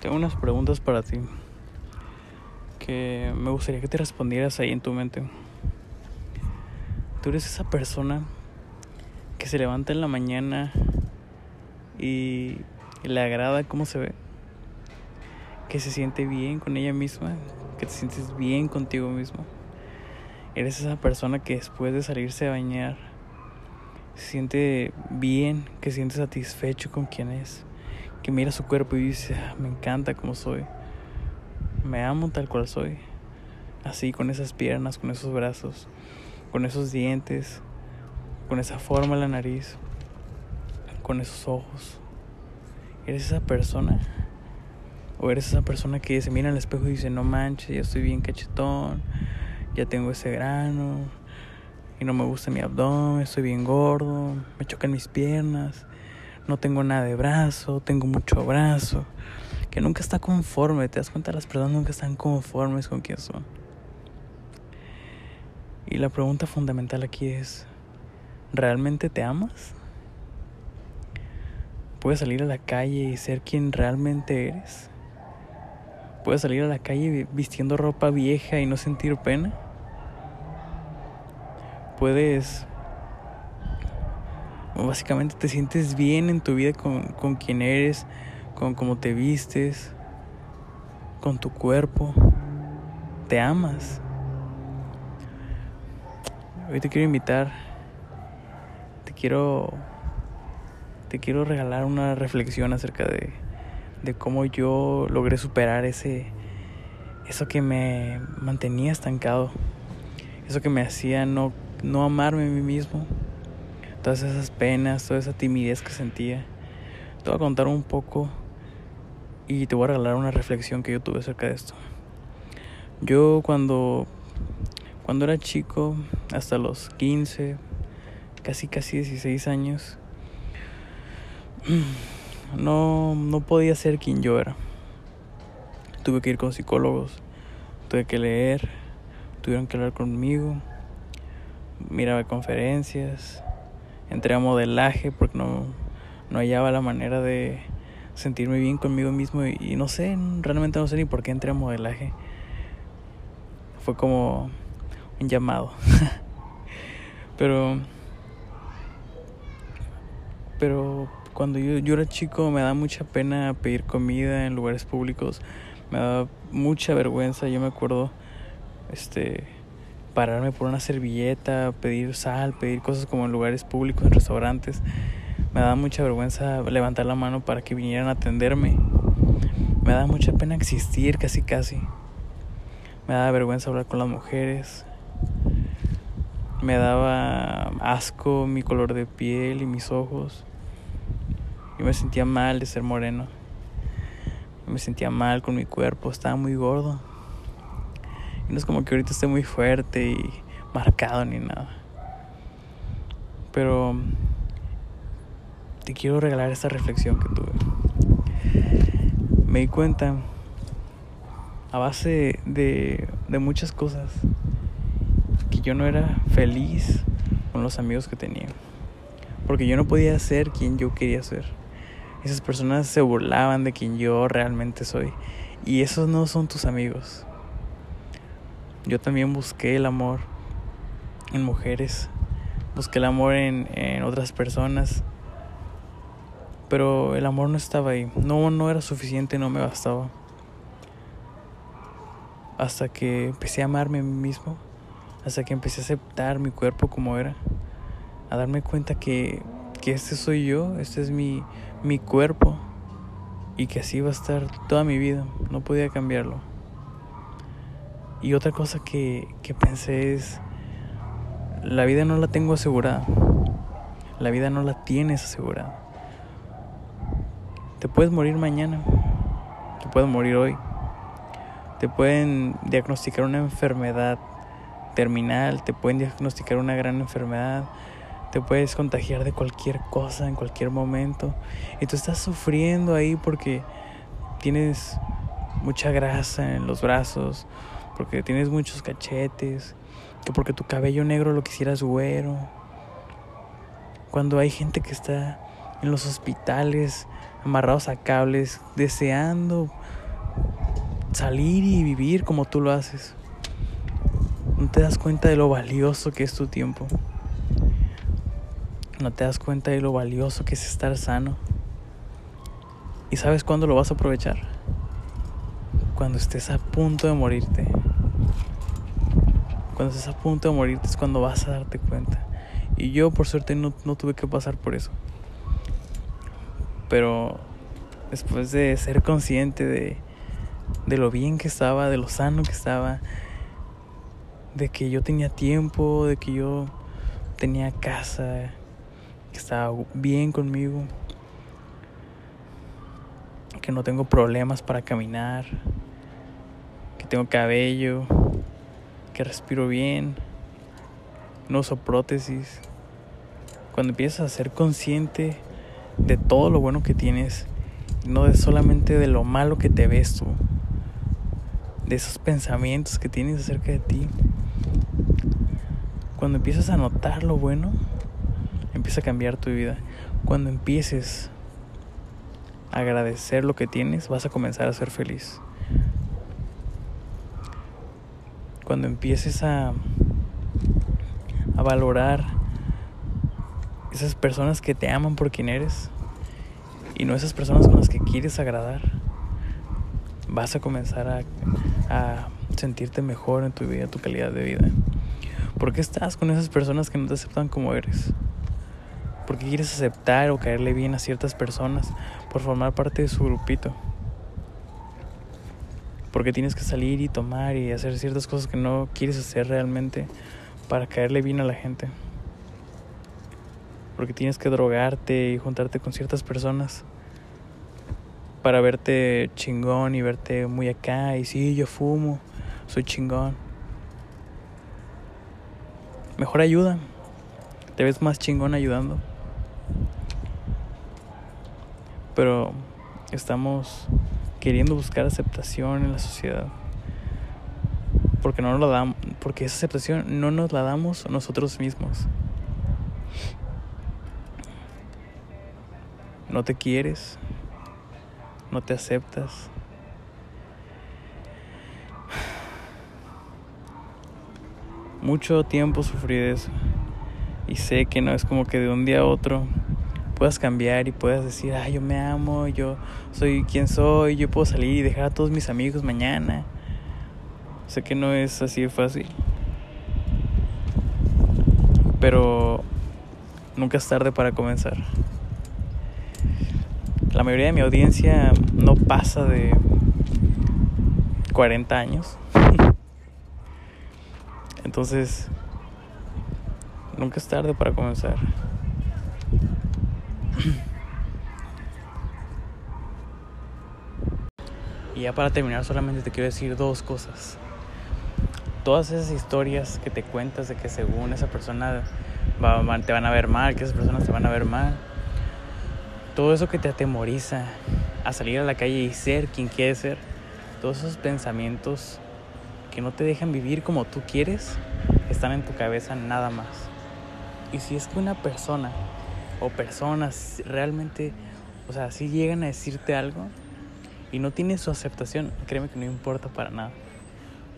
Tengo unas preguntas para ti que me gustaría que te respondieras ahí en tu mente. Tú eres esa persona que se levanta en la mañana y le agrada cómo se ve, que se siente bien con ella misma, que te sientes bien contigo mismo. Eres esa persona que después de salirse a bañar se siente bien, que se siente satisfecho con quien es que mira su cuerpo y dice, me encanta como soy, me amo tal cual soy, así con esas piernas, con esos brazos, con esos dientes, con esa forma en la nariz, con esos ojos. ¿Eres esa persona? ¿O eres esa persona que se mira al espejo y dice, no manches, ya estoy bien cachetón, ya tengo ese grano, y no me gusta mi abdomen, estoy bien gordo, me chocan mis piernas, no tengo nada de brazo, tengo mucho brazo, que nunca está conforme, te das cuenta, las personas nunca están conformes con quién son. Y la pregunta fundamental aquí es, ¿realmente te amas? ¿Puedes salir a la calle y ser quien realmente eres? ¿Puedes salir a la calle vistiendo ropa vieja y no sentir pena? ¿Puedes básicamente te sientes bien en tu vida con, con quien eres, con cómo te vistes, con tu cuerpo, te amas. Hoy te quiero invitar, te quiero, te quiero regalar una reflexión acerca de, de cómo yo logré superar ese, eso que me mantenía estancado, eso que me hacía no, no amarme a mí mismo todas esas penas, toda esa timidez que sentía. Te voy a contar un poco y te voy a regalar una reflexión que yo tuve acerca de esto. Yo cuando, cuando era chico, hasta los 15, casi casi 16 años, no, no podía ser quien yo era. Tuve que ir con psicólogos, tuve que leer, tuvieron que hablar conmigo, miraba conferencias, entré a modelaje porque no, no hallaba la manera de sentirme bien conmigo mismo y, no sé, realmente no sé ni por qué entré a modelaje. Fue como un llamado. pero pero cuando yo, yo era chico me da mucha pena pedir comida en lugares públicos. Me da mucha vergüenza, yo me acuerdo este pararme por una servilleta, pedir sal, pedir cosas como en lugares públicos, en restaurantes. Me da mucha vergüenza levantar la mano para que vinieran a atenderme. Me da mucha pena existir casi casi. Me da vergüenza hablar con las mujeres. Me daba asco mi color de piel y mis ojos. Yo me sentía mal de ser moreno. Me sentía mal con mi cuerpo, estaba muy gordo. No es como que ahorita esté muy fuerte y marcado ni nada. Pero te quiero regalar esta reflexión que tuve. Me di cuenta a base de, de muchas cosas que yo no era feliz con los amigos que tenía. Porque yo no podía ser quien yo quería ser. Esas personas se burlaban de quien yo realmente soy. Y esos no son tus amigos. Yo también busqué el amor en mujeres, busqué el amor en, en otras personas, pero el amor no estaba ahí, no, no era suficiente, no me bastaba. Hasta que empecé a amarme a mí mismo, hasta que empecé a aceptar mi cuerpo como era, a darme cuenta que, que este soy yo, este es mi, mi cuerpo y que así va a estar toda mi vida, no podía cambiarlo. Y otra cosa que, que pensé es, la vida no la tengo asegurada. La vida no la tienes asegurada. Te puedes morir mañana. Te puedes morir hoy. Te pueden diagnosticar una enfermedad terminal. Te pueden diagnosticar una gran enfermedad. Te puedes contagiar de cualquier cosa en cualquier momento. Y tú estás sufriendo ahí porque tienes mucha grasa en los brazos porque tienes muchos cachetes, que porque tu cabello negro lo quisieras güero. Cuando hay gente que está en los hospitales amarrados a cables deseando salir y vivir como tú lo haces. No te das cuenta de lo valioso que es tu tiempo. No te das cuenta de lo valioso que es estar sano. ¿Y sabes cuándo lo vas a aprovechar? Cuando estés a punto de morirte. Cuando estés a punto de morirte es cuando vas a darte cuenta. Y yo por suerte no, no tuve que pasar por eso. Pero después de ser consciente de, de lo bien que estaba, de lo sano que estaba, de que yo tenía tiempo, de que yo tenía casa, que estaba bien conmigo, que no tengo problemas para caminar, que tengo cabello, que respiro bien, no uso prótesis. Cuando empiezas a ser consciente de todo lo bueno que tienes, no de solamente de lo malo que te ves tú, de esos pensamientos que tienes acerca de ti. Cuando empiezas a notar lo bueno, empieza a cambiar tu vida. Cuando empieces a agradecer lo que tienes, vas a comenzar a ser feliz. Cuando empieces a, a valorar esas personas que te aman por quien eres, y no esas personas con las que quieres agradar, vas a comenzar a, a sentirte mejor en tu vida, tu calidad de vida. ¿Por qué estás con esas personas que no te aceptan como eres? ¿Por qué quieres aceptar o caerle bien a ciertas personas por formar parte de su grupito? Porque tienes que salir y tomar y hacer ciertas cosas que no quieres hacer realmente para caerle bien a la gente porque tienes que drogarte y juntarte con ciertas personas para verte chingón y verte muy acá y sí, yo fumo, soy chingón. Mejor ayuda, te ves más chingón ayudando. Pero estamos queriendo buscar aceptación en la sociedad. Porque no nos la damos, porque esa aceptación no nos la damos nosotros mismos. no te quieres, no te aceptas. Mucho tiempo sufrí de eso y sé que no es como que de un día a otro puedas cambiar y puedas decir, ah, yo me amo, yo soy quien soy, yo puedo salir y dejar a todos mis amigos mañana. Sé que no es así de fácil. Pero nunca es tarde para comenzar la mayoría de mi audiencia no pasa de 40 años. Entonces, nunca es tarde para comenzar. Y ya para terminar solamente te quiero decir dos cosas. Todas esas historias que te cuentas de que según esa persona te van a ver mal, que esas personas te van a ver mal, todo eso que te atemoriza a salir a la calle y ser quien quieres ser, todos esos pensamientos que no te dejan vivir como tú quieres, están en tu cabeza nada más. Y si es que una persona o personas realmente, o sea, si llegan a decirte algo y no tienes su aceptación, créeme que no importa para nada.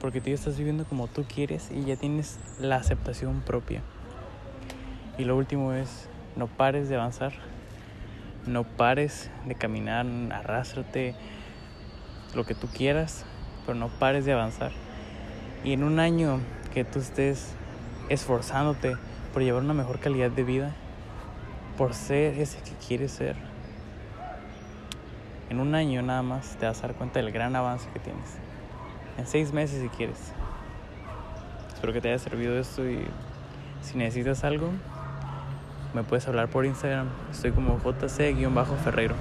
Porque tú ya estás viviendo como tú quieres y ya tienes la aceptación propia. Y lo último es, no pares de avanzar no pares de caminar, arrástrate, lo que tú quieras, pero no pares de avanzar. Y en un año que tú estés esforzándote por llevar una mejor calidad de vida, por ser ese que quieres ser, en un año nada más te vas a dar cuenta del gran avance que tienes. En seis meses si quieres. Espero que te haya servido esto y si necesitas algo, me puedes hablar por Instagram. Estoy como JC-Ferreiro.